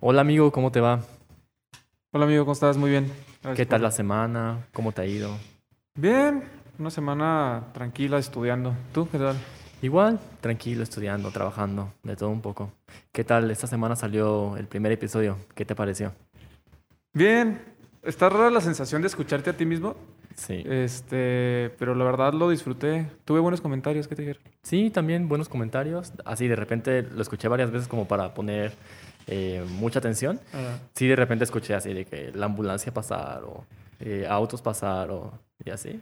Hola amigo, ¿cómo te va? Hola amigo, ¿cómo estás? Muy bien. Gracias ¿Qué por- tal la semana? ¿Cómo te ha ido? Bien, una semana tranquila estudiando. ¿Tú qué tal? Igual, tranquilo, estudiando, trabajando, de todo un poco. ¿Qué tal? Esta semana salió el primer episodio. ¿Qué te pareció? Bien. Está rara la sensación de escucharte a ti mismo, Sí. este, pero la verdad lo disfruté. Tuve buenos comentarios, ¿qué te dijeron? Sí, también buenos comentarios. Así de repente lo escuché varias veces como para poner eh, mucha atención. Sí, de repente escuché así de que la ambulancia pasar o eh, autos pasar o y así.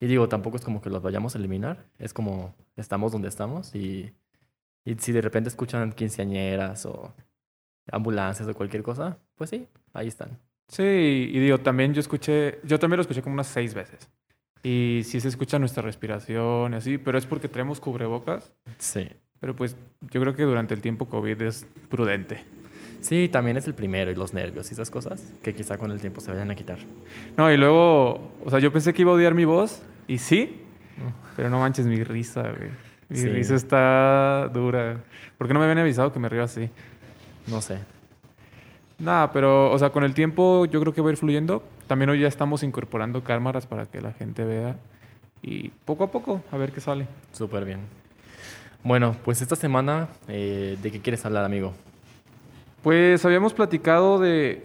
Y digo, tampoco es como que los vayamos a eliminar. Es como estamos donde estamos y, y si de repente escuchan quinceañeras o ambulancias o cualquier cosa, pues sí, ahí están. Sí, y digo, también yo escuché, yo también lo escuché como unas seis veces. Y sí se escucha nuestra respiración y así, pero es porque traemos cubrebocas. Sí. Pero pues yo creo que durante el tiempo COVID es prudente. Sí, también es el primero y los nervios y esas cosas que quizá con el tiempo se vayan a quitar. No, y luego, o sea, yo pensé que iba a odiar mi voz, y sí, pero no manches mi risa, güey. Mi Sí. risa está dura. ¿Por qué no me habían avisado que me río así? No sé. Nada, pero, o sea, con el tiempo yo creo que va a ir fluyendo. También hoy ya estamos incorporando cámaras para que la gente vea. Y poco a poco, a ver qué sale. Súper bien. Bueno, pues esta semana, eh, ¿de qué quieres hablar, amigo? Pues habíamos platicado de.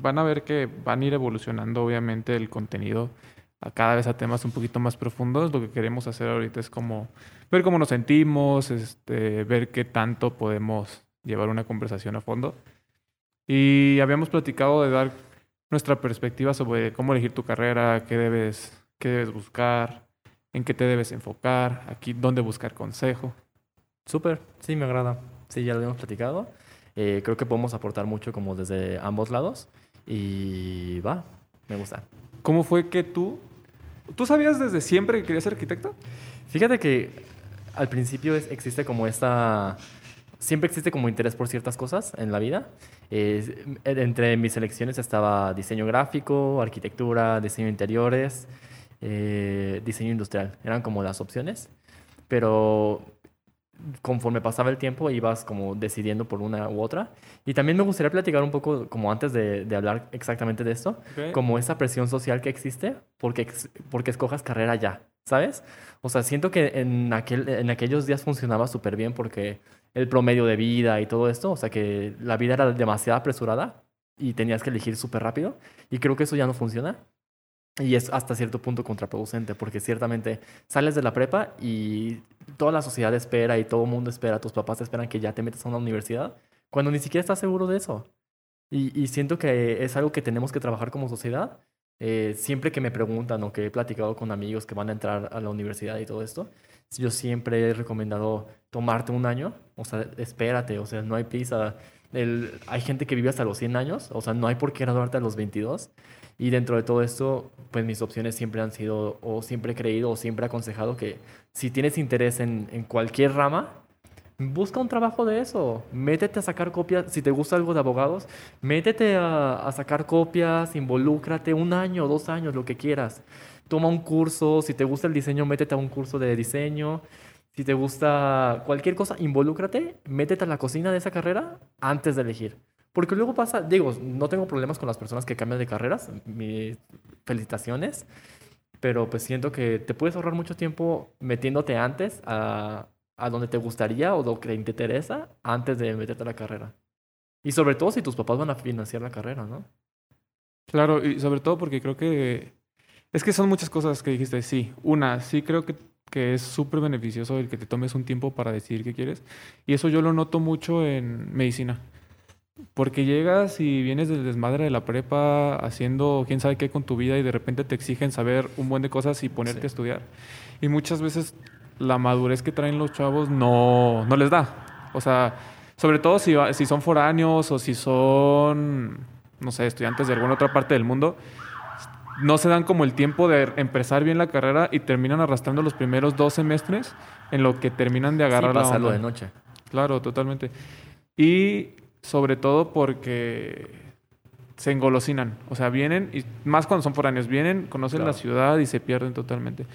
Van a ver que van a ir evolucionando, obviamente, el contenido a cada vez a temas un poquito más profundos. Lo que queremos hacer ahorita es como ver cómo nos sentimos, este, ver qué tanto podemos llevar una conversación a fondo. Y habíamos platicado de dar nuestra perspectiva sobre cómo elegir tu carrera, qué debes, qué debes buscar, en qué te debes enfocar, aquí dónde buscar consejo. Súper, sí, me agrada. Sí, ya lo habíamos platicado. Eh, creo que podemos aportar mucho como desde ambos lados. Y va, me gusta. ¿Cómo fue que tú... ¿Tú sabías desde siempre que querías ser arquitecto? Fíjate que al principio es- existe como esta... Siempre existe como interés por ciertas cosas en la vida. Eh, entre mis selecciones estaba diseño gráfico, arquitectura, diseño de interiores, eh, diseño industrial. Eran como las opciones. Pero conforme pasaba el tiempo ibas como decidiendo por una u otra. Y también me gustaría platicar un poco, como antes de, de hablar exactamente de esto, como esa presión social que existe porque, porque escojas carrera ya, ¿sabes? O sea, siento que en, aquel, en aquellos días funcionaba súper bien porque el promedio de vida y todo esto, o sea, que la vida era demasiado apresurada y tenías que elegir súper rápido. Y creo que eso ya no funciona. Y es hasta cierto punto contraproducente, porque ciertamente sales de la prepa y toda la sociedad espera y todo el mundo espera, tus papás esperan que ya te metas a una universidad, cuando ni siquiera estás seguro de eso. Y, y siento que es algo que tenemos que trabajar como sociedad. Eh, siempre que me preguntan o que he platicado con amigos que van a entrar a la universidad y todo esto, yo siempre he recomendado tomarte un año, o sea, espérate, o sea, no hay prisa. El- hay gente que vive hasta los 100 años, o sea, no hay por qué graduarte a los 22. Y dentro de todo esto, pues mis opciones siempre han sido, o siempre he creído, o siempre he aconsejado que si tienes interés en, cualquier rama, busca un trabajo de eso. Métete a sacar copias, si te gusta algo de abogados, métete a, a sacar copias, involúcrate un año, dos años, lo que quieras. Toma un curso, si te gusta el diseño, métete a un curso de diseño. Si te gusta cualquier cosa, involúcrate, métete a la cocina de esa carrera antes de elegir. Porque luego pasa, digo, no tengo problemas con las personas que cambian de carreras, mis felicitaciones, pero pues siento que te puedes ahorrar mucho tiempo metiéndote antes a, a donde te gustaría o lo que te interesa antes de meterte a la carrera. Y sobre todo si tus papás van a financiar la carrera, ¿no? Claro, y sobre todo porque creo que... Es que son muchas cosas que dijiste. Sí, una, sí creo que, que es súper beneficioso el que te tomes un tiempo para decidir qué quieres. Y eso yo lo noto mucho en medicina. Porque llegas y vienes del desmadre de la prepa haciendo quién sabe qué con tu vida y de repente te exigen saber un buen de cosas y ponerte Sí. a estudiar. Y muchas veces la madurez que traen los chavos no, no les da. O sea, sobre todo si, si son foráneos o si son, no sé, estudiantes de alguna otra parte del mundo, no se dan como el tiempo de empezar bien la carrera y terminan arrastrando los primeros dos semestres en lo que terminan de agarrar sí, la onda. de noche. Claro, totalmente. Y sobre todo porque se engolosinan. O sea, vienen, y más cuando son foráneos, vienen, conocen Claro. la ciudad y se pierden totalmente.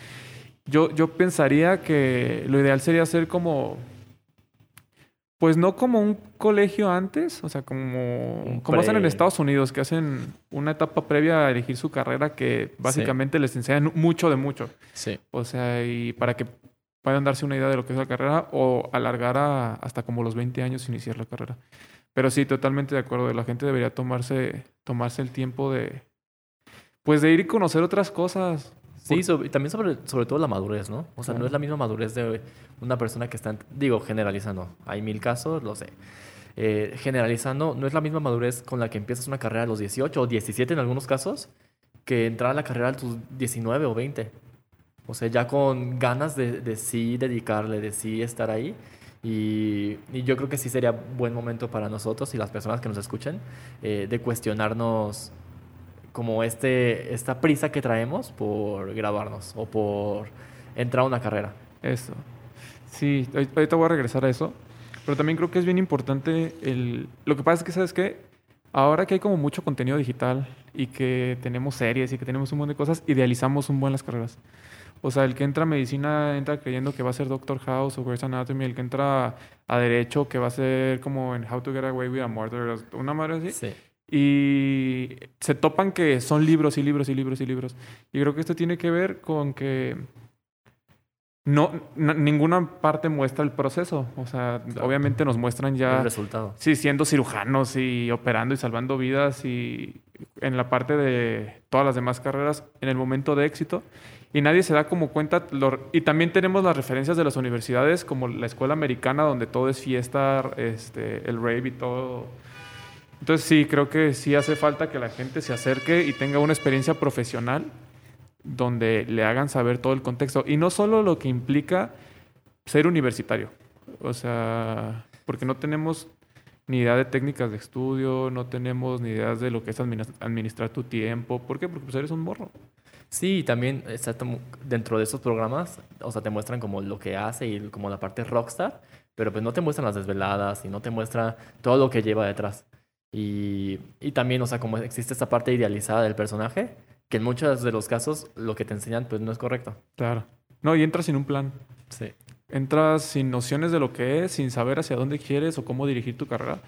Yo, yo pensaría que lo ideal sería hacer como Pues no como un colegio antes, o sea, como, como hacen en Estados Unidos, que hacen una etapa previa a elegir su carrera que básicamente les enseñan mucho de mucho. Sí. O sea, y para que puedan darse una idea de lo que es la carrera o alargar a- hasta como los 20 años iniciar la carrera. Pero sí, totalmente de acuerdo. La gente debería tomarse, tomarse el tiempo de, pues de ir y conocer otras cosas. Sí, sobre- también sobre, sobre todo la madurez, ¿no? O sea, no Claro. es la misma madurez de una persona que está, digo, generalizando, hay mil casos, lo sé. Eh, generalizando, no es la misma madurez con la que empiezas una carrera a los 18 o 17 en algunos casos, que entrar a la carrera a tus 19 o 20. O sea, ya con ganas de, de sí dedicarle, de sí estar ahí. Y, y yo creo que sí sería buen momento para nosotros y las personas que nos escuchen eh, de cuestionarnos como este, esta prisa que traemos por graduarnos o por entrar a una carrera. Eso. Sí, ahorita voy a regresar a eso. Pero también creo que es bien importante el... Lo que pasa es que, ¿sabes qué? Ahora que hay como mucho contenido digital y que tenemos series y que tenemos un montón de cosas, idealizamos un buen las carreras. O sea, el que entra a medicina entra creyendo que va a ser Doctor House o Grey's Anatomy. El que entra a derecho que va a ser como en How to Get Away with a Murder. Una madre así. Sí. Y se topan que son libros y libros y libros y libros. Y creo que esto tiene que ver con que no ninguna parte muestra el proceso. O sea, Claro. obviamente nos muestran El ya resultado. sí siendo cirujanos y operando y salvando vidas y en la parte de todas las demás carreras en el momento de éxito. Y nadie se da como cuenta. lo- y también tenemos las referencias de las universidades, como la escuela americana, donde todo es fiesta, este, el rave y todo. Entonces sí, creo que sí hace falta que la gente se acerque y tenga una experiencia profesional donde le hagan saber todo el contexto. Y no solo lo que implica ser universitario. O sea, porque no tenemos ni idea de técnicas de estudio, no tenemos ni ideas de lo que es adminis- administrar tu tiempo. ¿Por qué? Porque pues eres un morro. Sí, y también está dentro de esos programas, o sea, te muestran como lo que hace y como la parte rockstar, pero pues no te muestran las desveladas y no te muestra todo lo que lleva detrás. Y, y también, o sea, como existe esta parte idealizada del personaje, que en muchos de los casos lo que te enseñan pues no es correcto. Claro. No, y entras sin un plan. Sí. Entras sin nociones de lo que es, sin saber hacia dónde quieres o cómo dirigir tu carrera.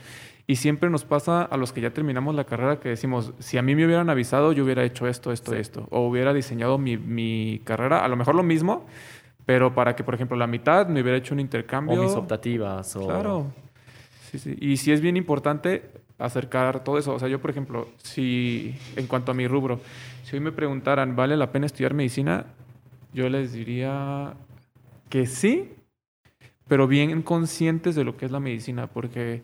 Y siempre nos pasa a los que ya terminamos la carrera que decimos, si a mí me hubieran avisado, yo hubiera hecho esto, esto, Sí. esto. O hubiera diseñado mi, mi carrera, a lo mejor lo mismo, pero para que, por ejemplo, la mitad me hubiera hecho un intercambio. O mis optativas, o... Claro. Sí, sí. Y sí es bien importante acercar todo eso. O sea, yo, por ejemplo, si en cuanto a mi rubro, si hoy me preguntaran, ¿vale la pena estudiar medicina? Yo les diría que sí, pero bien conscientes de lo que es la medicina, porque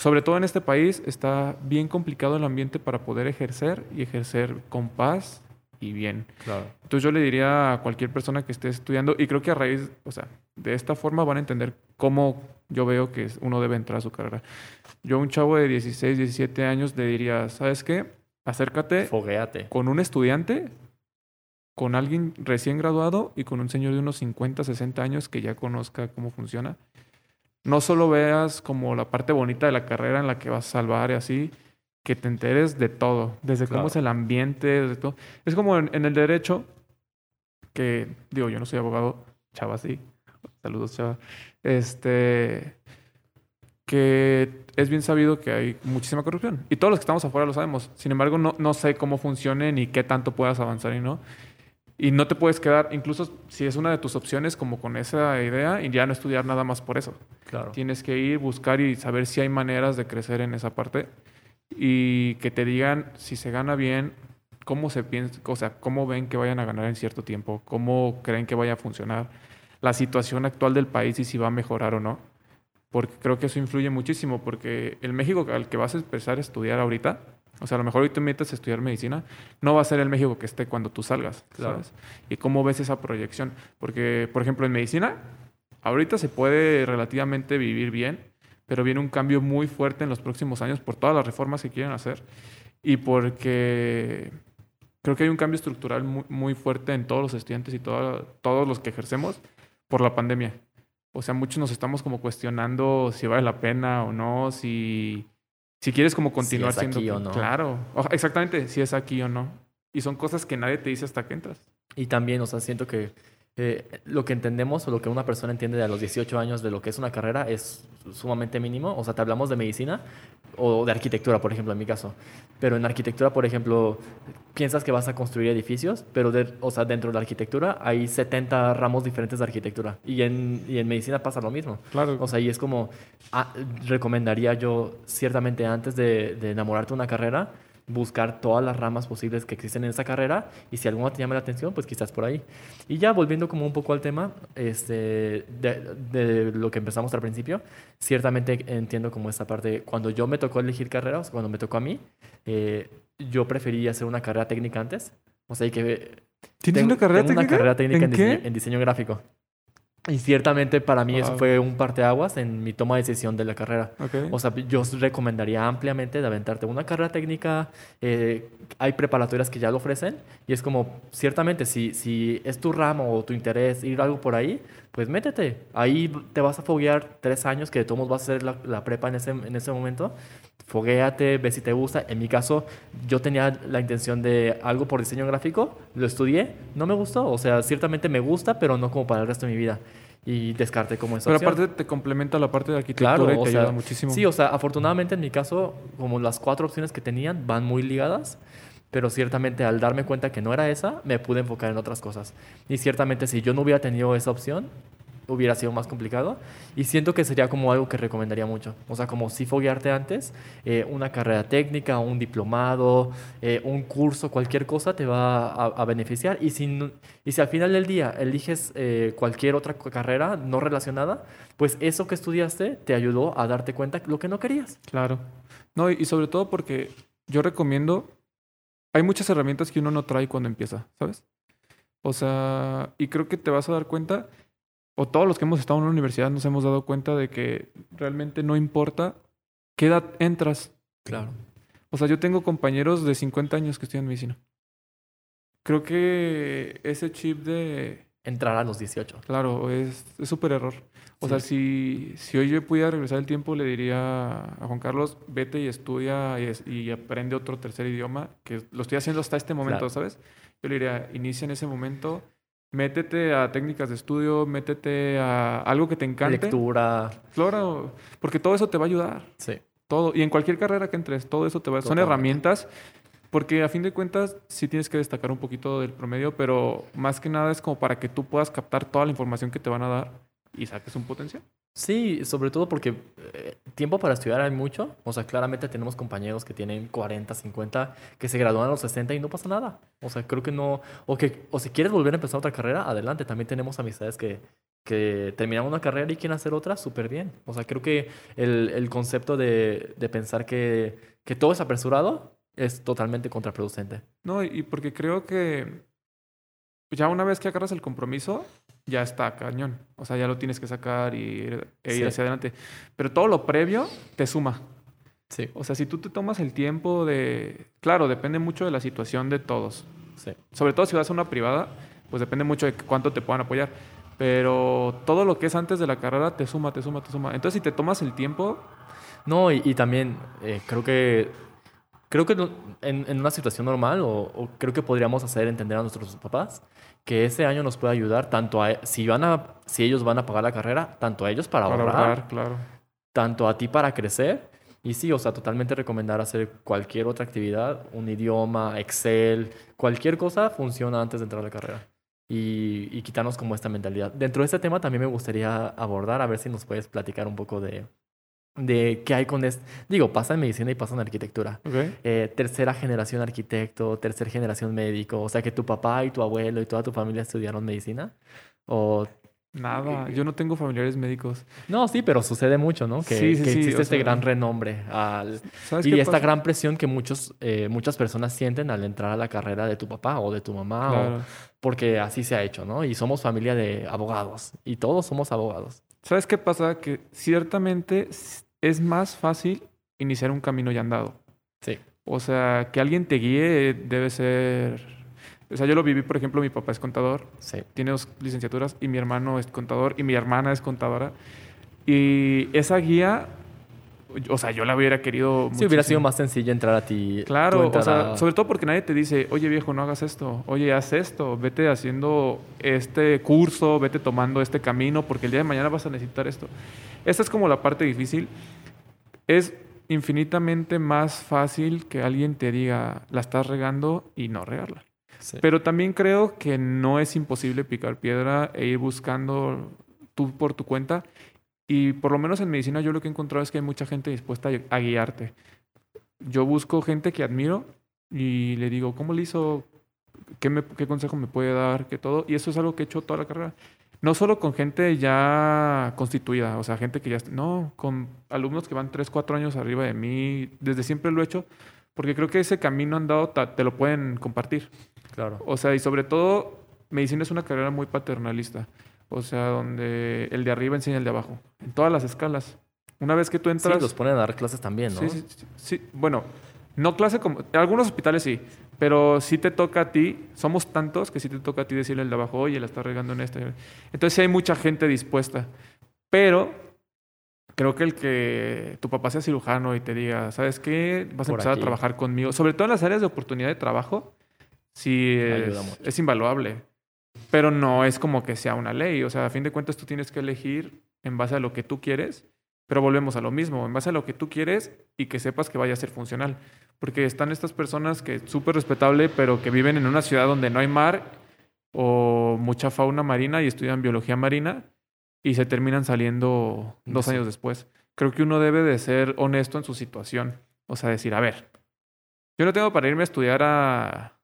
sobre todo en este país está bien complicado el ambiente para poder ejercer y ejercer con paz y bien. Claro. Entonces yo le diría a cualquier persona que esté estudiando, y creo que a raíz, o sea, de esta forma van a entender cómo yo veo que uno debe entrar a su carrera. Yo a un chavo de 16, 17 años le diría, ¿sabes qué? Acércate Foguéate. con un estudiante, con alguien recién graduado y con un señor de unos 50, 60 años que ya conozca cómo funciona. No solo veas como la parte bonita de la carrera en la que vas a salvar y así, que te enteres de todo, desde cómo es el ambiente, desde todo. Es como en, en el derecho, que digo, yo no soy abogado, chava sí, saludos chava, este, que es bien sabido que hay muchísima corrupción. Y todos los que estamos afuera lo sabemos. Sin embargo, no, no sé cómo funcione ni qué tanto puedas avanzar y no. Y no te puedes quedar, incluso si es una de tus opciones, como con esa idea y ya no estudiar nada más por eso. Claro. Tienes que ir, buscar y saber si hay maneras de crecer en esa parte y que te digan si se gana bien, cómo se piensa, o sea, cómo ven que vayan a ganar en cierto tiempo, cómo creen que vaya a funcionar, la situación actual del país y si va a mejorar o no. Porque creo que eso influye muchísimo, porque el México al que vas a empezar a estudiar ahorita, o sea, a lo mejor hoy te metes a estudiar medicina, no va a ser el México que esté cuando tú salgas, Claro. ¿sabes? Y cómo ves esa proyección. Porque, por ejemplo, en medicina, ahorita se puede relativamente vivir bien, pero viene un cambio muy fuerte en los próximos años por todas las reformas que quieren hacer y porque creo que hay un cambio estructural muy, muy fuerte en todos los estudiantes y toda- todos los que ejercemos por la pandemia. O sea, muchos nos estamos como cuestionando si vale la pena o no, si, si quieres como continuar es siendo... aquí o no. Claro, exactamente, si es aquí o no. Y son cosas que nadie te dice hasta que entras. Y también, o sea, siento que eh, lo que entendemos o lo que una persona entiende de a los 18 años de lo que es una carrera es sumamente mínimo. O sea, te hablamos de medicina o de arquitectura, por ejemplo, en mi caso. Pero en arquitectura, por ejemplo, piensas que vas a construir edificios, pero de, o sea, dentro de la arquitectura hay 70 ramos diferentes de arquitectura. Y en, y en medicina pasa lo mismo. Claro. O sea, y es como, ah, recomendaría yo ciertamente antes de, de enamorarte de una carrera, buscar todas las ramas posibles que existen en esa carrera y si alguna te llama la atención, pues quizás por ahí. Y ya volviendo como un poco al tema este, de, de lo que empezamos al principio, ciertamente entiendo como esta parte, cuando yo me tocó elegir carreras, cuando me tocó a mí, eh, yo prefería hacer una carrera técnica antes. O sea, y que... ¿Tienes tengo- una carrera tengo técnica? una carrera técnica ¿En en, diseño, en diseño gráfico. Y ciertamente para mí eso Wow. fue un parteaguas en mi toma de decisión de la carrera. Ok. O sea, yo recomendaría ampliamente de aventarte una carrera técnica. eh, hay preparatorias que ya lo ofrecen y es como, ciertamente, si, si es tu ramo o tu interés ir algo por ahí, pues métete. Ahí te vas a foguear tres años que de todos vas a hacer la, la prepa en ese, en ese momento. Foguéate, ve si te gusta. En mi caso, yo tenía la intención de algo por diseño gráfico, lo estudié, no me gustó. O sea, ciertamente me gusta, pero no como para el resto de mi vida. Y descarté como esa Pero opción. aparte te complementa la parte de arquitectura Claro, y o te sea, ayuda muchísimo. Sí, o sea, afortunadamente en mi caso, como las cuatro opciones que tenían van muy ligadas, pero ciertamente al darme cuenta que no era esa, me pude enfocar en otras cosas. Y ciertamente si yo no hubiera tenido esa opción, hubiera sido más complicado. Y siento que sería como algo que recomendaría mucho. O sea, como si foguearte antes, eh, una carrera técnica, un diplomado, eh, un curso, cualquier cosa te va a, beneficiar. Y si, y si al final del día eliges eh, cualquier otra carrera no relacionada, pues eso que estudiaste te ayudó a darte cuenta lo que no querías. Claro. No, y sobre todo porque yo recomiendo, hay muchas herramientas que uno no trae cuando empieza, ¿sabes? O sea, y creo que te vas a dar cuenta, o todos los que hemos estado en una universidad nos hemos dado cuenta de que realmente no importa qué edad entras. Claro. O sea, yo tengo compañeros de 50 años que estudian medicina. Creo que ese chip de, Entrar a los 18. Claro, es es súper error. O sea, si, si hoy yo pudiera regresar el tiempo, le diría a Juan Carlos, vete y estudia y, es- y aprende otro tercer idioma, que lo estoy haciendo hasta este momento, Claro. ¿sabes? Yo le diría, inicia en ese momento, métete a técnicas de estudio, métete a algo que te encante. Lectura. Claro, porque todo eso te va a ayudar. Sí. Todo. Y en cualquier carrera que entres, todo eso te va a... Son Totalmente. herramientas, porque a fin de cuentas sí tienes que destacar un poquito del promedio, pero más que nada es como para que tú puedas captar toda la información que te van a dar y saques un potencial. Sí, sobre todo porque eh, tiempo para estudiar hay mucho. O sea, claramente tenemos compañeros que tienen 40, 50, que se gradúan a los 60 y no pasa nada. O sea, creo que no. O, que, o si quieres volver a empezar otra carrera, adelante. También tenemos amistades que, que terminan una carrera y quieren hacer otra súper bien. O sea, creo que el, el concepto de, de pensar que, que todo es apresurado es totalmente contraproducente. No, y y porque creo que ya una vez que agarras el compromiso, ya está cañón. O sea, ya lo tienes que sacar y ir, e ir Sí. hacia adelante. Pero todo lo previo te suma. Sí, O sea, si tú te tomas el tiempo de... Claro, depende mucho de la situación de todos. sí. Sobre todo si vas a una privada, pues depende mucho de cuánto te puedan apoyar. Pero todo lo que es antes de la carrera te suma, te suma, te suma. Entonces, si te tomas el tiempo, No, y, y también eh, creo que creo que en, en una situación normal, o, o creo que podríamos hacer entender a nuestros papás que ese año nos puede ayudar tanto a si van a si ellos van a pagar la carrera, tanto a ellos para, para ahorrar, ahorrar, claro. tanto a ti para crecer. Y sí, o sea, totalmente recomendar hacer cualquier otra actividad, un idioma, Excel, cualquier cosa funciona antes de entrar a la carrera. Y, y quitarnos como esta mentalidad. Dentro de este tema también me gustaría abordar, a ver si nos puedes platicar un poco de, de qué hay con esto. Digo, pasa en medicina y pasa en arquitectura. Ok. Eh, tercera generación arquitecto, tercera generación médico, o sea que tu papá y tu abuelo y toda tu familia estudiaron medicina. O Nada, yo no tengo familiares médicos. no, sí, pero sucede mucho, ¿no? Que, Sí, sí, que sí, existe o este sea- gran renombre al, ¿Sabes y esta pasa? gran presión que muchos, eh, muchas personas sienten al entrar a la carrera de tu papá o de tu mamá, o- Claro. porque así se ha hecho, ¿no? Y somos familia de abogados y todos somos abogados. ¿Sabes qué pasa? Que ciertamente es más fácil iniciar un camino ya andado. Sí. O sea, que alguien te guíe debe ser... O sea, yo lo viví, por ejemplo, mi papá es contador, Sí. tiene dos licenciaturas y mi hermano es contador y mi hermana es contadora. Y esa guía o sea, yo la hubiera querido. Sí, hubiera sido muchísimo. más sencillo entrar a ti. Claro, o sea, a- sobre todo porque nadie te dice, oye viejo, no hagas esto, oye, haz esto, vete haciendo este curso, vete tomando este camino, porque el día de mañana vas a necesitar esto. Esta es como la parte difícil. Es infinitamente más fácil que alguien te diga, la estás regando y no regarla. Sí. Pero también creo que no es imposible picar piedra e ir buscando tú por tu cuenta. Y por lo menos en medicina yo lo que he encontrado es que hay mucha gente dispuesta a, guiarte. Yo busco gente que admiro y le digo, ¿cómo le hizo? ¿Qué, me- qué consejo me puede dar? ¿Qué todo? Y eso es algo que he hecho toda la carrera. No solo con gente ya constituida, o sea, gente que ya... No, con alumnos que van 3, 4 años arriba de mí. Desde siempre lo he hecho porque creo que ese camino andado te lo pueden compartir. Claro. O sea, y sobre todo, medicina es una carrera muy paternalista. O sea, donde el de arriba enseña al de abajo. En todas las escalas. Una vez que tú Sí, entras... los ponen a dar clases también, ¿no? Sí, sí, sí, sí. Bueno, no clase como... En algunos hospitales sí. Pero sí te toca a ti. Somos tantos que sí te toca a ti decirle al de abajo, oye, la está regando en esto. Entonces sí hay mucha gente dispuesta. Pero creo que el que tu papá sea cirujano y te diga, ¿sabes qué? Vas a Por empezar aquí. a trabajar conmigo. Sobre todo en las áreas de oportunidad de trabajo, sí es invaluable. Pero no es como que sea una ley. O sea, a fin de cuentas tú tienes que elegir en base a lo que tú quieres. Pero volvemos a lo mismo, en base a lo que tú quieres y que sepas que vaya a ser funcional. Porque están estas personas que súper respetable, pero que viven en una ciudad donde no hay mar o mucha fauna marina y estudian biología marina y se terminan saliendo dos Sí. años después. Creo que uno debe de ser honesto en su situación. O sea, decir, a ver, yo no tengo para irme a estudiar a,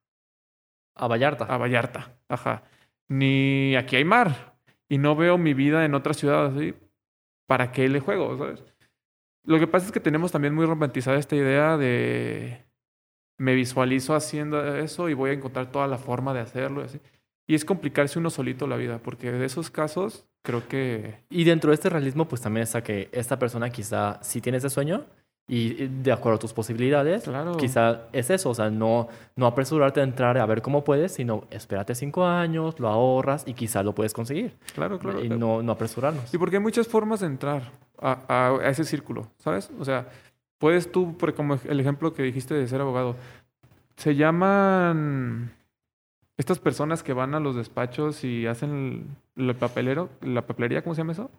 A Vallarta. a Vallarta, ajá. Ni aquí hay mar. Y no veo mi vida en otra ciudad así. ¿Para qué le juego? ¿Sabes? Lo que pasa es que tenemos también muy romantizada esta idea de me visualizo haciendo eso y voy a encontrar toda la forma de hacerlo. Y, y es complicarse uno solito la vida, porque de esos casos creo que Y dentro de este realismo, pues también está que esta persona quizá sí tiene ese sueño y de acuerdo a tus posibilidades, Claro. quizá es eso, o sea, no, no apresurarte a entrar a ver cómo puedes, sino espérate cinco años, lo ahorras y quizá lo puedes conseguir. Claro, claro. Y no, no apresurarnos. Y porque hay muchas formas de entrar a, a- a ese círculo, ¿sabes? O sea, puedes tú, como el ejemplo que dijiste de ser abogado, se llaman estas personas que van a los despachos y hacen el, el papelero, la papelería, ¿cómo se llama eso?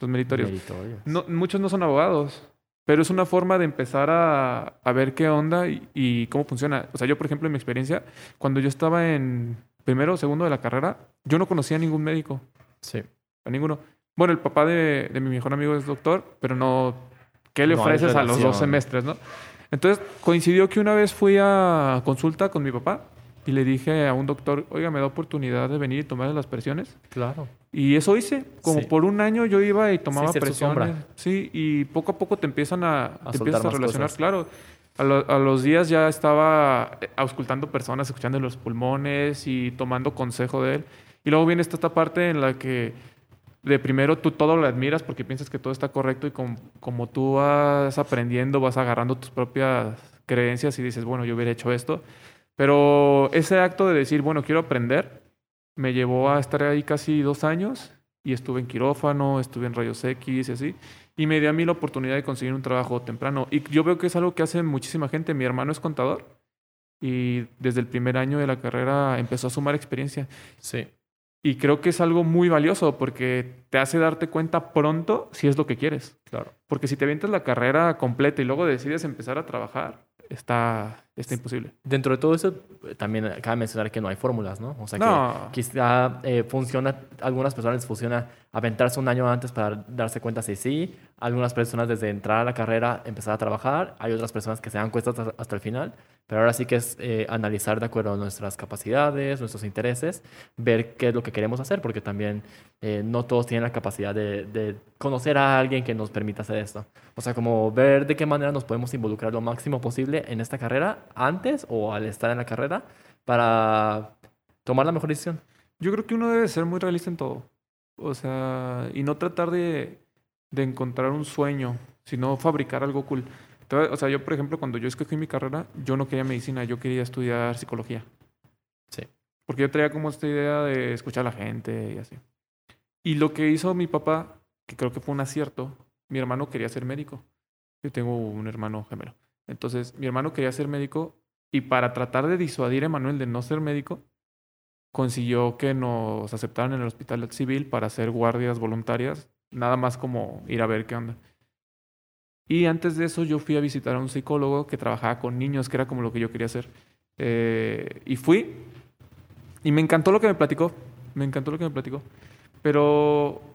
Los meritorios. Meritorios. No, muchos no son abogados, pero es una forma de empezar a, a ver qué onda y, y cómo funciona. O sea, yo, por ejemplo, en mi experiencia, cuando yo estaba en primero o segundo de la carrera, yo no conocía a ningún médico. Sí. A ninguno. Bueno, el papá de, de mi mejor amigo es doctor, pero no. ¿Qué le No ofreces a los dos semestres, no? Entonces coincidió que una vez fui a consulta con mi papá y le dije a un doctor, oiga, me da oportunidad de venir y tomar las presiones. Claro. Y eso hice. Como Sí. por un año yo iba y tomaba tu presiones. Sí, y poco a poco te empiezan a, te soltar empiezas a relacionar. cosas. Claro. A, lo- a los días ya estaba eh, auscultando personas, escuchando los pulmones y tomando consejo de él. Y luego viene esta, esta parte en la que de primero tú todo lo admiras porque piensas que todo está correcto y com- como tú vas aprendiendo, vas agarrando tus propias creencias y dices, bueno, yo hubiera hecho esto. Pero ese acto de decir, bueno, quiero aprender, me llevó a estar ahí casi dos años y estuve en quirófano, estuve en rayos X y así. Y me dio a mí la oportunidad de conseguir un trabajo temprano. Y yo veo que es algo que hace muchísima gente. Mi hermano es contador y desde el primer año de la carrera empezó a sumar experiencia. Sí. Y creo que es algo muy valioso porque te hace darte cuenta pronto si es lo que quieres. Claro. Porque si te avientas la carrera completa y luego decides empezar a trabajar, está, está imposible. Dentro de todo eso, eh, también cabe mencionar que no hay fórmulas, ¿no? O sea, que No. quizá eh, funciona, algunas personas les funciona aventarse un año antes para darse cuenta si sí, algunas personas desde entrar a la carrera empezar a trabajar, hay otras personas que se dan cuenta hasta, hasta el final, pero ahora sí que es eh, analizar de acuerdo a nuestras capacidades, nuestros intereses, ver qué es lo que queremos hacer, porque también eh, no todos tienen la capacidad de, de conocer a alguien que nos permita hacer esto. O sea, como ver de qué manera nos podemos involucrar lo máximo posible en esta carrera antes o al estar en la carrera para tomar la mejor decisión. Yo creo que uno debe ser muy realista en todo. O sea, y no tratar de, de encontrar un sueño, sino fabricar algo cool. A- O sea, yo, por ejemplo, cuando yo escogí mi carrera, yo no quería medicina, yo quería estudiar psicología. Sí. Porque yo traía como esta idea de escuchar a la gente y así. Y lo que hizo mi papá, que creo que fue un acierto, mi hermano quería ser médico. Yo tengo un hermano gemelo. Entonces, mi hermano quería ser médico y para tratar de disuadir a Emanuel de no ser médico, consiguió que nos aceptaran en el hospital civil para hacer guardias voluntarias, nada más como ir a ver qué onda. Y antes de eso yo fui a visitar a un psicólogo que trabajaba con niños, que era como lo que yo quería hacer. Eh, y fui y me encantó lo que me platicó, me encantó lo que me platicó. Pero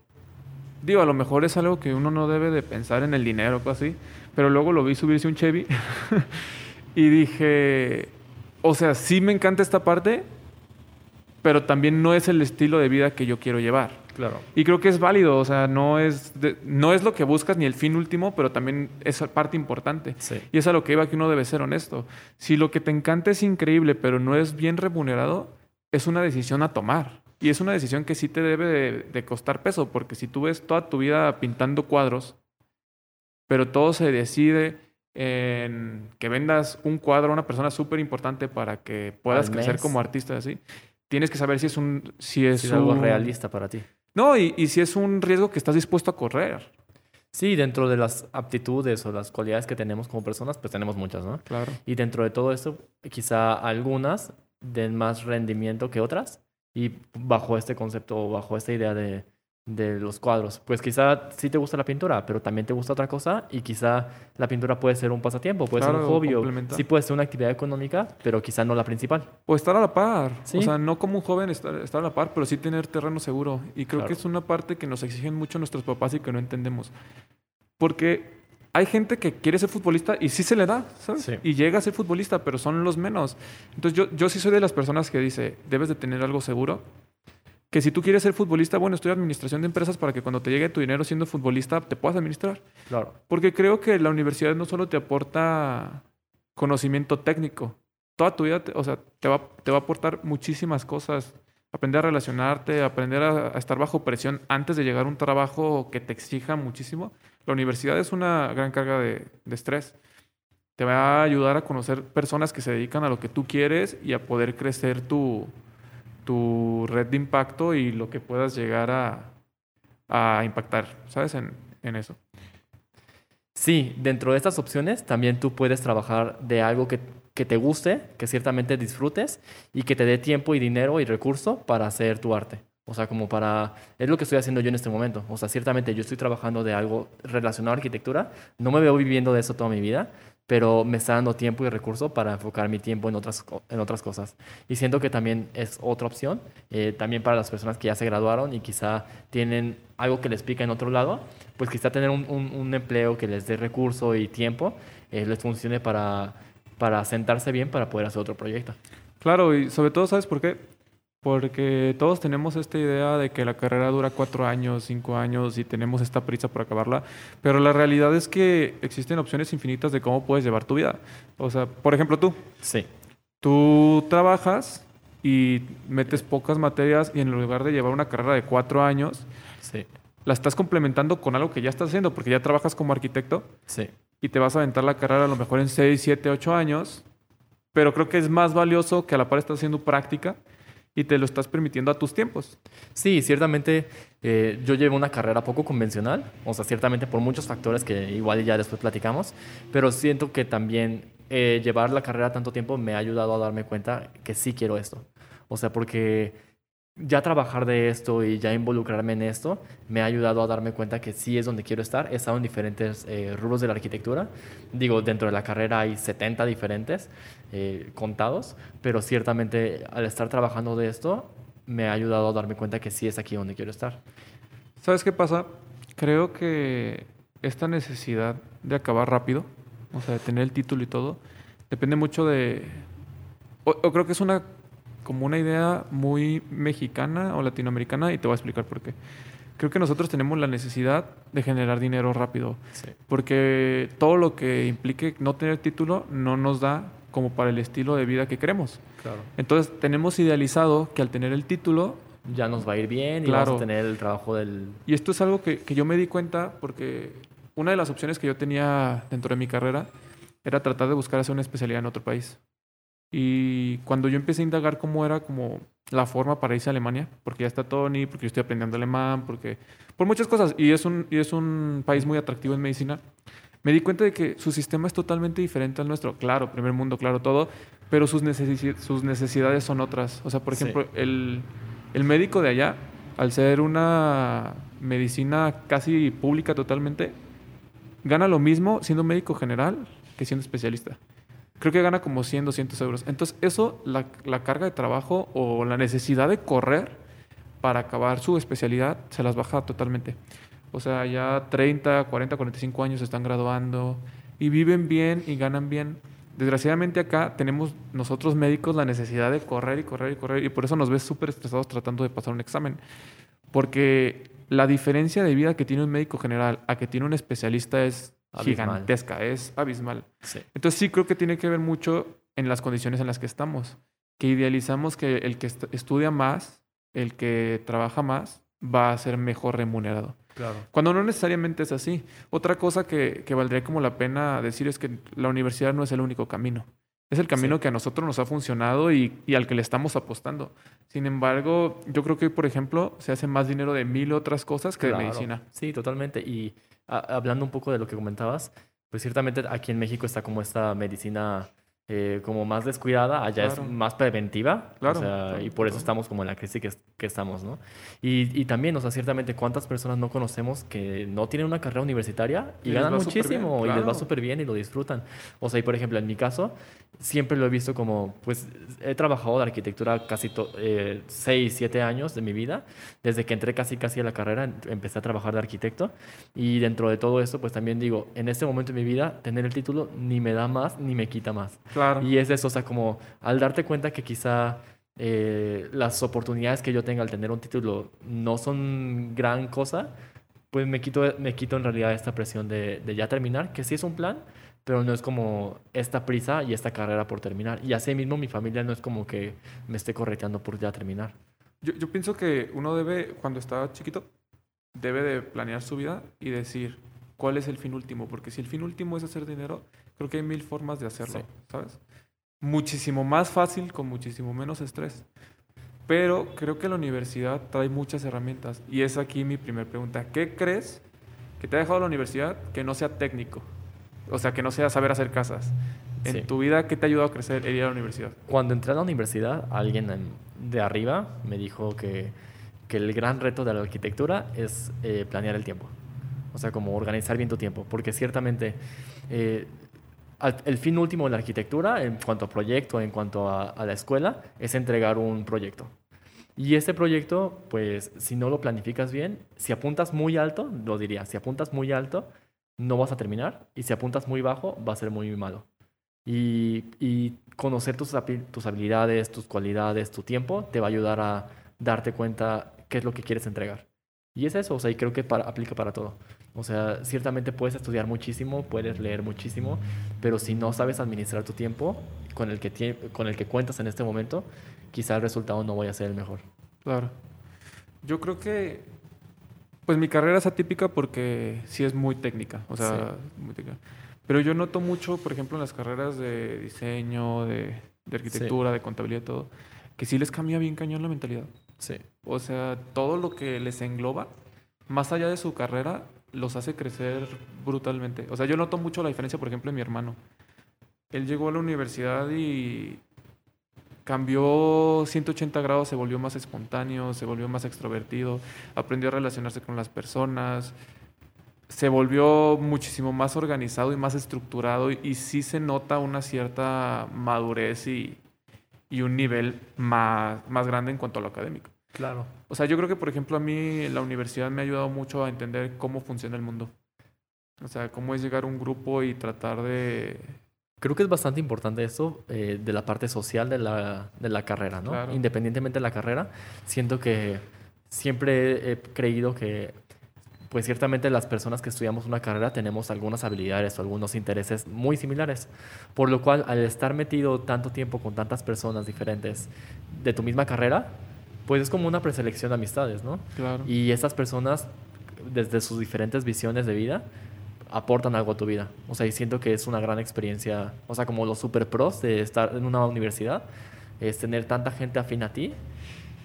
digo, a lo mejor es algo que uno no debe de pensar en el dinero o así, pero luego lo vi subirse un Chevy y dije, o sea, sí me encanta esta parte, pero también no es el estilo de vida que yo quiero llevar. Claro. Y creo que es válido, o sea, no es, de- no es lo que buscas ni el fin último, pero también es parte importante. Sí. Y es a lo que iba que uno debe ser honesto. Si lo que te encanta es increíble, pero no es bien remunerado, es una decisión a tomar. Y es una decisión que sí te debe de, de costar peso, porque si tú ves toda tu vida pintando cuadros, pero todo se decide en que vendas un cuadro a una persona súper importante para que puedas crecer como artista así, tienes que saber si es un... Si es, algo un- realista para ti. No, y, y si es un riesgo que estás dispuesto a correr. Sí, dentro de las aptitudes o las cualidades que tenemos como personas, pues tenemos muchas, ¿no? Claro. Y dentro de todo esto, quizá algunas den más rendimiento que otras. Y bajo este concepto o bajo esta idea de, de los cuadros, pues quizá sí te gusta la pintura, pero también te gusta otra cosa y quizá la pintura puede ser un pasatiempo, puede ser Claro, un hobby o sí puede ser una actividad económica, pero quizá no la principal. O estar a la par. Sí. O sea, no como un joven estar, estar a la par, pero sí tener terreno seguro. Y creo Claro. que es una parte que nos exigen mucho nuestros papás y que no entendemos. Porque hay gente que quiere ser futbolista y sí se le da, ¿sabes? Sí. Y llega a ser futbolista, pero son los menos. Entonces yo, yo sí soy de las personas que dice, debes de tener algo seguro. Que si tú quieres ser futbolista, bueno, estudia administración de empresas para que cuando te llegue tu dinero siendo futbolista te puedas administrar. Claro. Porque creo que la universidad no solo te aporta conocimiento técnico, toda tu vida, te- o sea, te va, te va a aportar muchísimas cosas. Aprender a relacionarte, aprender a, a estar bajo presión antes de llegar a un trabajo que te exija muchísimo. La universidad es una gran carga de, estrés. Te va a ayudar a conocer personas que se dedican a lo que tú quieres y a poder crecer tu, tu red de impacto y lo que puedas llegar a, a impactar, ¿sabes? En, en eso. Sí, dentro de estas opciones también tú puedes trabajar de algo que, que te guste, que ciertamente disfrutes y que te dé tiempo y dinero y recurso para hacer tu arte. O sea, como para... Es lo que estoy haciendo yo en este momento. O sea, ciertamente yo estoy trabajando de algo relacionado a arquitectura. No me veo viviendo de eso toda mi vida, pero me está dando tiempo y recurso para enfocar mi tiempo en otras, en otras cosas. Y siento que también es otra opción, eh, también para las personas que ya se graduaron y quizá tienen algo que les pica en otro lado, pues quizá tener un, un- un empleo que les dé recurso y tiempo eh, les funcione para, para sentarse bien para poder hacer otro proyecto. Claro, y sobre todo, ¿sabes por qué? Porque todos tenemos esta idea de que la carrera dura cuatro años, cinco años y tenemos esta prisa por acabarla, pero la realidad es que existen opciones infinitas de cómo puedes llevar tu vida. O sea, por ejemplo, tú, Sí, tú trabajas y metes pocas materias y en lugar de llevar una carrera de cuatro años, sí, la estás complementando con algo que ya estás haciendo, porque ya trabajas como arquitecto sí. y te vas a aventar la carrera a lo mejor en 6, 7, 8 años, pero creo que es más valioso que a la par estás haciendo práctica y te lo estás permitiendo a tus tiempos. Sí, ciertamente eh, yo llevo una carrera poco convencional, o sea, ciertamente por muchos factores que igual ya después platicamos, pero siento que también eh, llevar la carrera tanto tiempo me ha ayudado a darme cuenta que sí quiero esto. O sea, porque ya trabajar de esto y ya involucrarme en esto me ha ayudado a darme cuenta que sí es donde quiero estar. He estado en diferentes eh, rubros de la arquitectura. Digo, dentro de la carrera hay 70 diferentes eh, contados, pero ciertamente al estar trabajando de esto me ha ayudado a darme cuenta que sí es aquí donde quiero estar. ¿Sabes qué pasa? Creo que esta necesidad de acabar rápido, o sea, de tener el título y todo, depende mucho de... O, o creo que es una como una idea muy mexicana o latinoamericana y te voy a explicar por qué. Creo que nosotros tenemos la necesidad de generar dinero rápido, Sí. porque todo lo que implique no tener título no nos da como para el estilo de vida que queremos. Claro. Entonces tenemos idealizado que al tener el título Ya nos va a ir bien y Claro. vamos a tener el trabajo del... Y esto es algo que, que yo me di cuenta porque una de las opciones que yo tenía dentro de mi carrera era tratar de buscar hacer una especialidad en otro país. Y cuando yo empecé a indagar cómo era como la forma para irse a Alemania, porque ya está Tony, porque yo estoy aprendiendo alemán, porque por muchas cosas, y es un, y es un país muy atractivo en medicina, me di cuenta de que su sistema es totalmente diferente al nuestro. Claro, primer mundo, claro, todo, pero sus, necesi- sus necesidades son otras. O sea, por Sí. ejemplo, el, el médico de allá, al ser una medicina casi pública totalmente, gana lo mismo siendo médico general que siendo especialista. Creo que gana como 100, 200 euros. Entonces, eso, la, la carga de trabajo o la necesidad de correr para acabar su especialidad, se las baja totalmente. O sea, ya 30, 40, 45 años se están graduando y viven bien y ganan bien. Desgraciadamente acá tenemos nosotros médicos la necesidad de correr y correr y correr y por eso nos ves súper estresados tratando de pasar un examen. Porque la diferencia de vida que tiene un médico general a que tiene un especialista es Abismal. gigantesca, es abismal. Sí. Entonces sí creo que tiene que ver mucho en las condiciones en las que estamos, que idealizamos que el que est- estudia más, el que trabaja más, va a ser mejor remunerado. Claro. Cuando no necesariamente es así. Otra cosa que, que valdría como la pena decir es que la universidad no es el único camino. Es el camino Sí. que a nosotros nos ha funcionado y, y al que le estamos apostando. Sin embargo, yo creo que hoy, por ejemplo, se hace más dinero de mil otras cosas que Claro. de medicina. Sí, totalmente. Y a- hablando un poco de lo que comentabas, pues ciertamente aquí en México está como esta medicina eh, como más descuidada, allá Claro. es más preventiva, Claro, o sea, claro, y por eso estamos como en la crisis que, que estamos, ¿no? Y, y también, o sea, ciertamente, ¿cuántas personas no conocemos que no tienen una carrera universitaria y, Y ganan bien, muchísimo y les va súper bien y lo disfrutan? O sea, y por ejemplo, en mi caso, siempre lo he visto como, pues, he trabajado de arquitectura casi 6, 7 años de mi vida, desde que entré casi casi a la carrera, em- empecé a trabajar de arquitecto y dentro de todo esto, pues también digo, en este momento de mi vida, tener el título ni me da más ni me quita más. Claro. Y es eso, o sea, como al darte cuenta que quizá eh, las oportunidades que yo tenga al tener un título no son gran cosa, pues me quito, me quito en realidad esta presión de, de ya terminar, que sí es un plan, pero no es como esta prisa y esta carrera por terminar. Y así mismo mi familia no es como que me esté correteando por ya terminar. Yo, yo pienso que uno debe, cuando está chiquito, debe de planear su vida y decir cuál es el fin último. Porque si el fin último es hacer dinero, creo que hay mil formas de hacerlo, Sí. ¿sabes? Muchísimo más fácil, con muchísimo menos estrés. Pero creo que la universidad trae muchas herramientas. Y es aquí mi primera pregunta. ¿Qué crees que te ha dejado la universidad que no sea técnico? O sea, que no sea saber hacer casas. En Sí. tu vida, ¿qué te ha ayudado a crecer el ir a la universidad? Cuando entré a la universidad, alguien en- de arriba me dijo que, que el gran reto de la arquitectura es eh, planear el tiempo. O sea, como organizar bien tu tiempo. Porque ciertamente eh, el fin último de la arquitectura, en cuanto a proyecto, en cuanto a, la escuela, es entregar un proyecto. Y ese proyecto, pues, si no lo planificas bien, si apuntas muy alto, lo diría, si apuntas muy alto, no vas a terminar. Y si apuntas muy bajo, va a ser muy malo. Y, conocer tus habilidades, tus cualidades, tu tiempo, te va a ayudar a darte cuenta qué es lo que quieres entregar. Y es eso, o sea, y creo que para- aplica para todo. O sea, ciertamente puedes estudiar muchísimo, puedes leer muchísimo, pero si no sabes administrar tu tiempo con el que, con el que cuentas en este momento, quizá el resultado no vaya a ser el mejor. Claro. Yo creo que, pues mi carrera es atípica porque sí es muy técnica, o sea, muy técnica. Pero yo noto mucho, por ejemplo, en las carreras de diseño, de, de arquitectura, de contabilidad, todo, que sí les cambia bien cañón la mentalidad. Sí. O sea, todo lo que les engloba, más allá de su carrera, los hace crecer brutalmente. O sea, yo noto mucho la diferencia, por ejemplo, en mi hermano. Él llegó a la universidad y cambió 180 grados, se volvió más espontáneo, se volvió más extrovertido, aprendió a relacionarse con las personas, se volvió muchísimo más organizado y más estructurado y, y sí se nota una cierta madurez y, y un nivel más, más grande en cuanto a lo académico. Claro. O sea, yo creo que, por ejemplo, a mí la universidad me ha ayudado mucho a entender cómo funciona el mundo. O sea, cómo es llegar a un grupo y tratar de... Creo que es bastante importante eso eh, de la parte social de la, de la carrera, ¿no? Claro. Independientemente de la carrera, siento que siempre he creído que, pues ciertamente las personas que estudiamos una carrera tenemos algunas habilidades o algunos intereses muy similares, por lo cual al estar metido tanto tiempo con tantas personas diferentes de tu misma carrera, pues es como una preselección de amistades, ¿no? Claro. Y estas personas, desde sus diferentes visiones de vida, aportan algo a tu vida. O sea, y siento que es una gran experiencia, o sea, como los super pros de estar en una universidad, es tener tanta gente afín a ti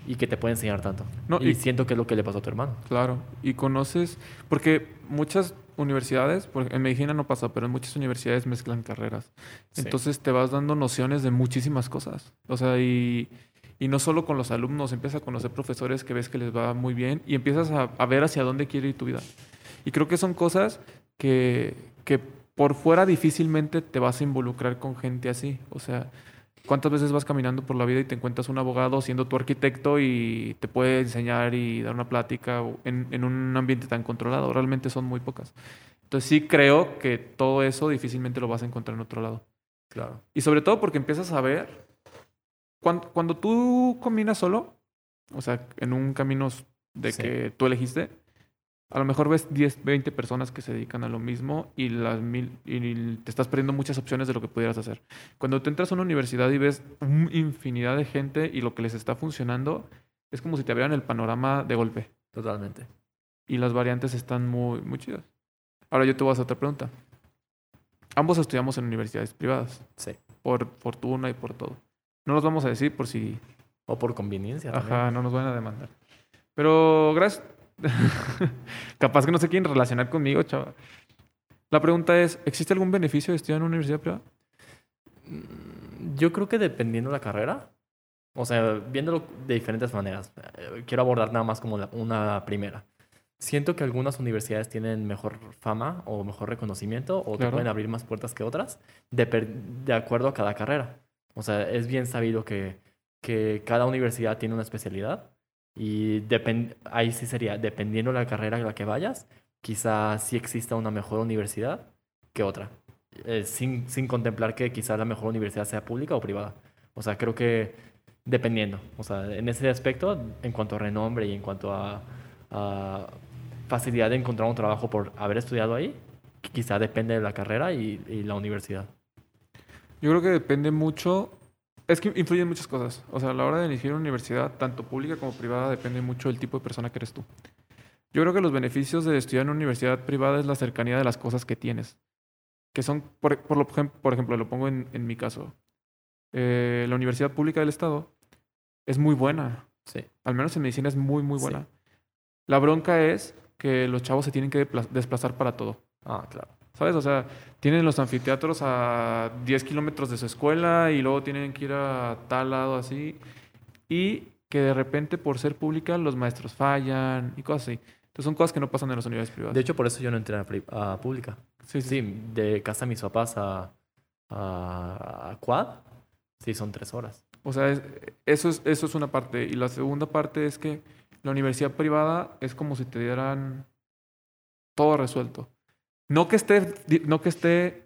y que te puede enseñar tanto. No, y, y- siento que es lo que le pasó a tu hermano. Claro, y conoces, porque muchas universidades, en medicina no pasa, pero en muchas universidades mezclan carreras. Sí. Entonces te vas dando nociones de muchísimas cosas. O sea, y, y no solo con los alumnos, empiezas a conocer profesores que ves que les va muy bien y empiezas a, a ver hacia dónde quiere ir tu vida. Y creo que son cosas que, que por fuera difícilmente te vas a involucrar con gente así. O sea, ¿cuántas veces vas caminando por la vida y te encuentras un abogado siendo tu arquitecto y te puede enseñar y dar una plática en, en un ambiente tan controlado? Realmente son muy pocas. Entonces sí creo que todo eso difícilmente lo vas a encontrar en otro lado. Claro. Y sobre todo porque empiezas a ver, cuando, cuando tú caminas solo, o sea, en un camino de Sí. que tú elegiste, a lo mejor ves 10, 20 personas que se dedican a lo mismo y, las mil, y te estás perdiendo muchas opciones de lo que pudieras hacer. Cuando te entras a una universidad y ves infinidad de gente y lo que les está funcionando, es como si te abrieran el panorama de golpe. Totalmente. Y las variantes están muy, muy chidas. Ahora yo te voy a hacer otra pregunta. Ambos estudiamos en universidades privadas Sí. por fortuna y por todo. No los vamos a decir por si, O por conveniencia. también. ajá, no nos van a demandar. Pero gracias. Capaz que no se quieren relacionar conmigo, chaval. La pregunta es, ¿existe algún beneficio de estudiar en una universidad privada? Mm, Yo creo que dependiendo la carrera, o sea, viéndolo de diferentes maneras, eh, quiero abordar nada más como la- una primera. Siento que algunas universidades tienen mejor fama o mejor reconocimiento o te Claro. pueden abrir más puertas que otras de, de acuerdo a cada carrera. O sea, es bien sabido que, que cada universidad tiene una especialidad y depend- ahí sí sería, dependiendo de la carrera a la que vayas, quizá sí exista una mejor universidad que otra eh, sin, sin contemplar que quizás la mejor universidad sea pública o privada. O sea, creo que dependiendo. O sea, en ese aspecto, en cuanto a renombre y en cuanto a, a facilidad de encontrar un trabajo por haber estudiado ahí, quizá depende de la carrera y, y la universidad. Yo creo que depende mucho. Es que influyen muchas cosas. O sea, a la hora de elegir una universidad, tanto pública como privada, depende mucho del tipo de persona que eres tú. Yo creo que los beneficios de estudiar en una universidad privada es la cercanía de las cosas que tienes. Que son, por, por, lo, ejem- por ejemplo, lo pongo en, en mi caso. Eh, la Universidad Pública del Estado es muy buena. Sí. Al menos en medicina es muy, muy Sí. buena. La bronca es que los chavos se tienen que desplazar para todo. Ah, claro. ¿Sabes? O sea, tienen los anfiteatros a 10 kilómetros de su escuela y luego tienen que ir a tal lado así. Y que de repente, por ser pública, los maestros fallan y cosas así. Entonces, son cosas que no pasan en las universidades privadas. De hecho, por eso yo no entré a, a pública. sí, sí. Sí, de casa de mis papás a, a, a Quad, sí, son tres horas. O sea, es- eso, es, eso es una parte. Y la segunda parte es que la universidad privada es como si te dieran todo resuelto. No que esté, no que esté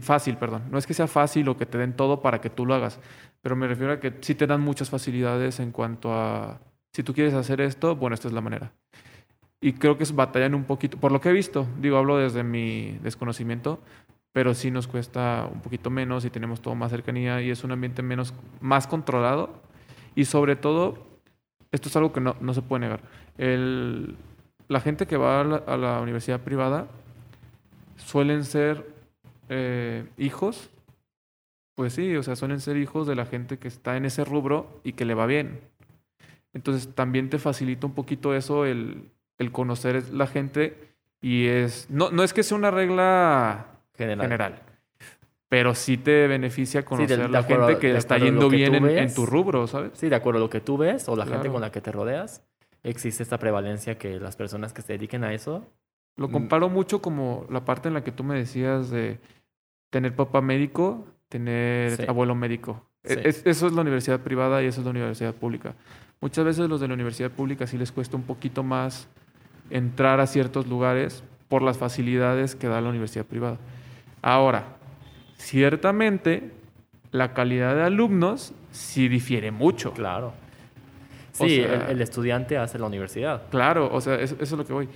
fácil, perdón. No es que sea fácil o que te den todo para que tú lo hagas. Pero me refiero a que sí te dan muchas facilidades en cuanto a, si tú quieres hacer esto, bueno, esta es la manera. Y creo que es batallan un poquito, por lo que he visto, digo, hablo desde mi desconocimiento, pero sí nos cuesta un poquito menos y tenemos todo más cercanía y es un ambiente menos, más controlado. Y sobre todo, esto es algo que no, no se puede negar. El, la gente que va a la universidad privada suelen ser eh, hijos, pues sí, o sea, suelen ser hijos de la gente que está en ese rubro y que le va bien. Entonces también te facilita un poquito eso el, el conocer la gente y es, no, no es que sea una regla General. general. Pero sí te beneficia conocer de la acuerdo- gente que está yendo que bien en, tu rubro, ¿sabes? Sí, de acuerdo a lo que tú ves o la gente con la que te rodeas, existe esta prevalencia que las personas que se dediquen a eso, Lo Mm. comparo mucho como la parte en la que tú me decías de tener papá médico, tener Sí. abuelo médico. E- Sí. es- eso es la universidad privada y eso es la universidad pública. Muchas veces los de la universidad pública sí les cuesta un poquito más entrar a ciertos lugares por las facilidades que da la universidad privada. Ahora, ciertamente la calidad de alumnos sí difiere mucho. claro. O Sí, sea- el, el estudiante hace la universidad. Claro, o sea, eso, eso es lo que voy.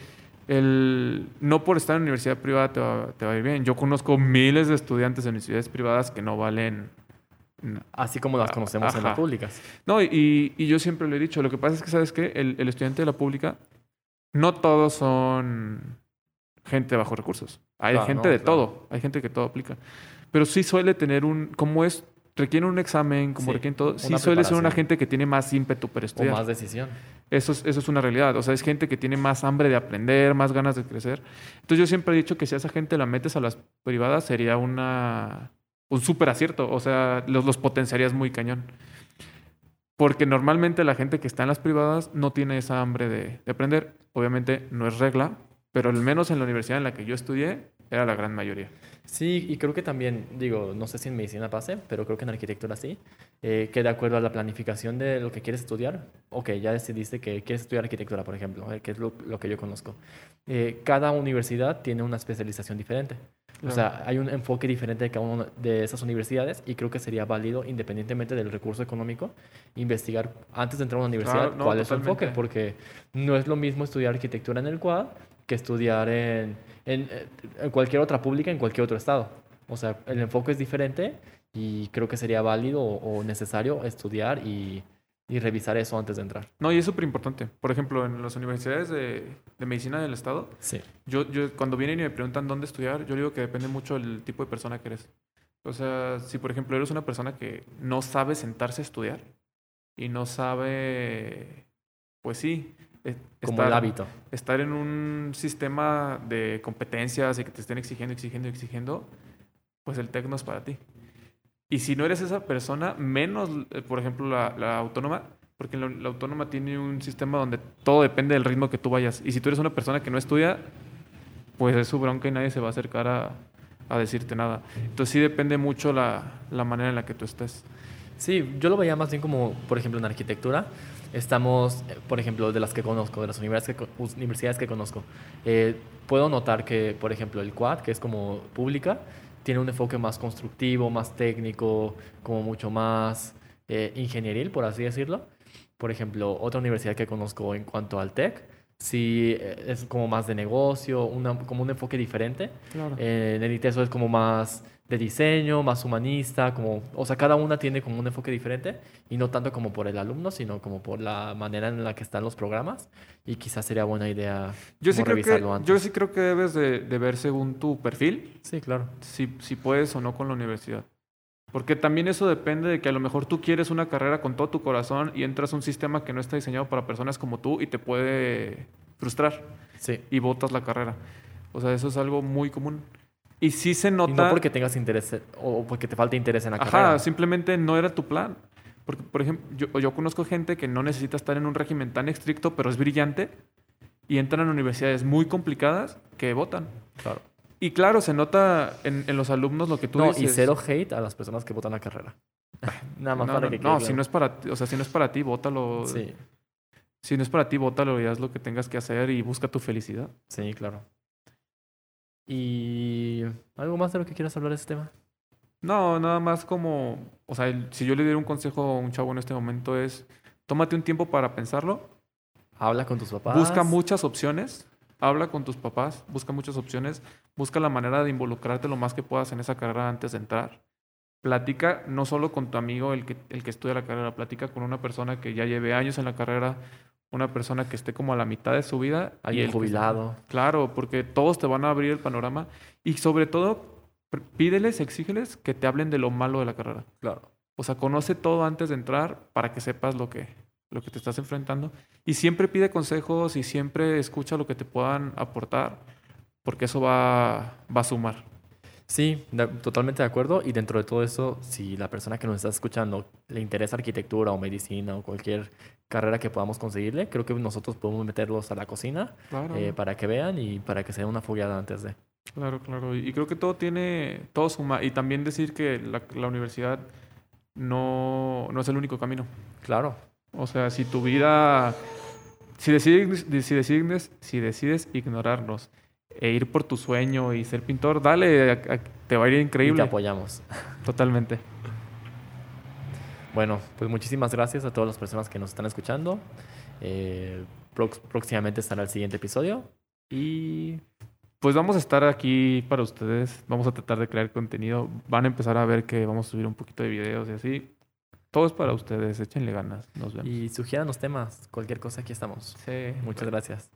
El, no por estar en universidad privada te va, te va a ir bien. Yo conozco miles de estudiantes en universidades privadas que no valen... Así como las Ah, conocemos en las públicas. No, y, y yo siempre lo he dicho. Lo que pasa es que, ¿sabes qué? El, el estudiante de la pública, no todos son gente de bajos recursos. Hay Claro, gente no, de claro. todo. Hay gente que todo aplica. Pero sí suele tener un... Como es requieren un examen, como Sí, requieren todo, sí suele ser una gente que tiene más ímpetu para O estudiar. más decisión. Eso es, eso es una realidad. O sea, es gente que tiene más hambre de aprender, más ganas de crecer. Entonces yo siempre he dicho que si a esa gente la metes a las privadas sería una un súper acierto. O sea, los, los potenciarías muy cañón. Porque normalmente la gente que está en las privadas no tiene esa hambre de, de aprender. Obviamente no es regla, pero al menos en la universidad en la que yo estudié era la gran mayoría. Sí, y creo que también, digo, no sé si en medicina pase, pero creo que en arquitectura sí, eh, que de acuerdo a la planificación de lo que quieres estudiar, ok, ya decidiste que quieres estudiar arquitectura, por ejemplo, eh, que es lo, lo que yo conozco. Eh, cada universidad tiene una especialización diferente. O sea, hay un enfoque diferente de cada una de esas universidades y creo que sería válido, independientemente del recurso económico, investigar antes de entrar a una universidad Claro, no, cuál es su totalmente. enfoque, porque no es lo mismo estudiar arquitectura en el quad que estudiar en, en, eh, en cualquier otra pública en cualquier otro estado. O sea, el enfoque es diferente y creo que sería válido o, o necesario estudiar y, y revisar eso antes de entrar. No, y es súper importante. Por ejemplo, en las universidades de, de medicina del estado, Sí. Yo, yo, cuando vienen y me preguntan dónde estudiar, yo digo que depende mucho del tipo de persona que eres. O sea, si por ejemplo eres una persona que no sabe sentarse a estudiar y no sabe, pues sí, Como el hábito. estar en un sistema de competencias y que te estén exigiendo, exigiendo, exigiendo, pues el TEC no es para ti. Y si no eres esa persona, menos, eh, por ejemplo, la, la autónoma, porque la, la autónoma tiene un sistema donde todo depende del ritmo que tú vayas. Y si tú eres una persona que no estudia, pues es su bronca y nadie se va a acercar a, a decirte nada. Entonces sí depende mucho la, la manera en la que tú estés. Sí, yo lo veía más bien como, por ejemplo, en arquitectura. Estamos, eh, por ejemplo, de las que conozco, de las universidades que, universidades que conozco, eh, puedo notar que, por ejemplo, el QUAD, que es como pública, tiene un enfoque más constructivo, más técnico, como mucho más eh, ingenieril, por así decirlo. Por ejemplo, otra universidad que conozco en cuanto al TEC, sí eh, es como más de negocio, una- como un enfoque diferente. Claro. Eh, en el ITESO es como más de diseño, más humanista, como, o sea, cada una tiene como un enfoque diferente y no tanto como por el alumno, sino como por la manera en la que están los programas y quizás sería buena idea yo, sí creo revisarlo que, antes. yo sí creo que debes de, de ver según tu perfil Sí, claro. si, si puedes o no con la universidad. Porque también eso depende de que a lo mejor tú quieres una carrera con todo tu corazón y entras a un sistema que no está diseñado para personas como tú y te puede frustrar Sí. y botas la carrera. O sea, eso es algo muy común. Y sí se nota... Y no porque tengas interés o porque te falte interés en la Ajá, carrera. simplemente no era tu plan. Porque, por ejemplo, yo, yo conozco gente que no necesita estar en un régimen tan estricto, pero es brillante, y entran a universidades muy complicadas que votan. Claro. Y claro, se nota en, en los alumnos lo que tú No, dices. y cero hate a las personas que votan la carrera. Nada más no, para no, que no, quede si no claro. es para ti, o sea, si no es para ti, vótalo. Sí, Si no es para ti, vótalo y haz lo que tengas que hacer y busca tu felicidad. sí, claro. ¿Y algo más de lo que quieras hablar de este tema? No, nada más como, o sea, el- si yo le diera un consejo a un chavo en este momento es, tómate un tiempo para pensarlo, Habla con tus papás. busca muchas opciones, habla con tus papás, busca muchas opciones, busca la manera de involucrarte lo más que puedas en esa carrera antes de entrar. Platica no solo con tu amigo, el que, el que estudia la carrera, platica con una persona que ya lleve años en la carrera, una persona que esté como a la mitad de su vida. y Alguien el que- jubilado. Claro, porque todos te van a abrir el panorama y sobre todo pídeles, exígeles que te hablen de lo malo de la carrera. Claro. O sea, conoce todo antes de entrar para que sepas lo que, lo que te estás enfrentando. Y siempre pide consejos y siempre escucha lo que te puedan aportar, porque eso va, va a sumar. Sí, de- totalmente de acuerdo. Y dentro de todo eso, si la persona que nos está escuchando le interesa arquitectura o medicina o cualquier carrera que podamos conseguirle, creo que nosotros podemos meterlos a la cocina Claro, eh, para que vean y para que se den una fogueada antes de. claro, claro. Y creo que todo tiene, todo suma. Y también decir que la, la universidad no, no es el único camino. Claro, O sea, si tu vida, si decides, si decides, si decides ignorarnos e ir por tu sueño y ser pintor, dale, te va a ir y te increíble. apoyamos. Totalmente. Bueno, pues muchísimas gracias a todas las personas que nos están escuchando. Eh, próximamente estará el siguiente episodio. Y Pues vamos a estar aquí para ustedes. Vamos a tratar de crear contenido. Van a empezar a ver que vamos a subir un poquito de videos y así. Todo es para ustedes. Échenle ganas. Nos vemos. y sugieran los temas, cualquier cosa, aquí estamos. Sí. Muchas gracias.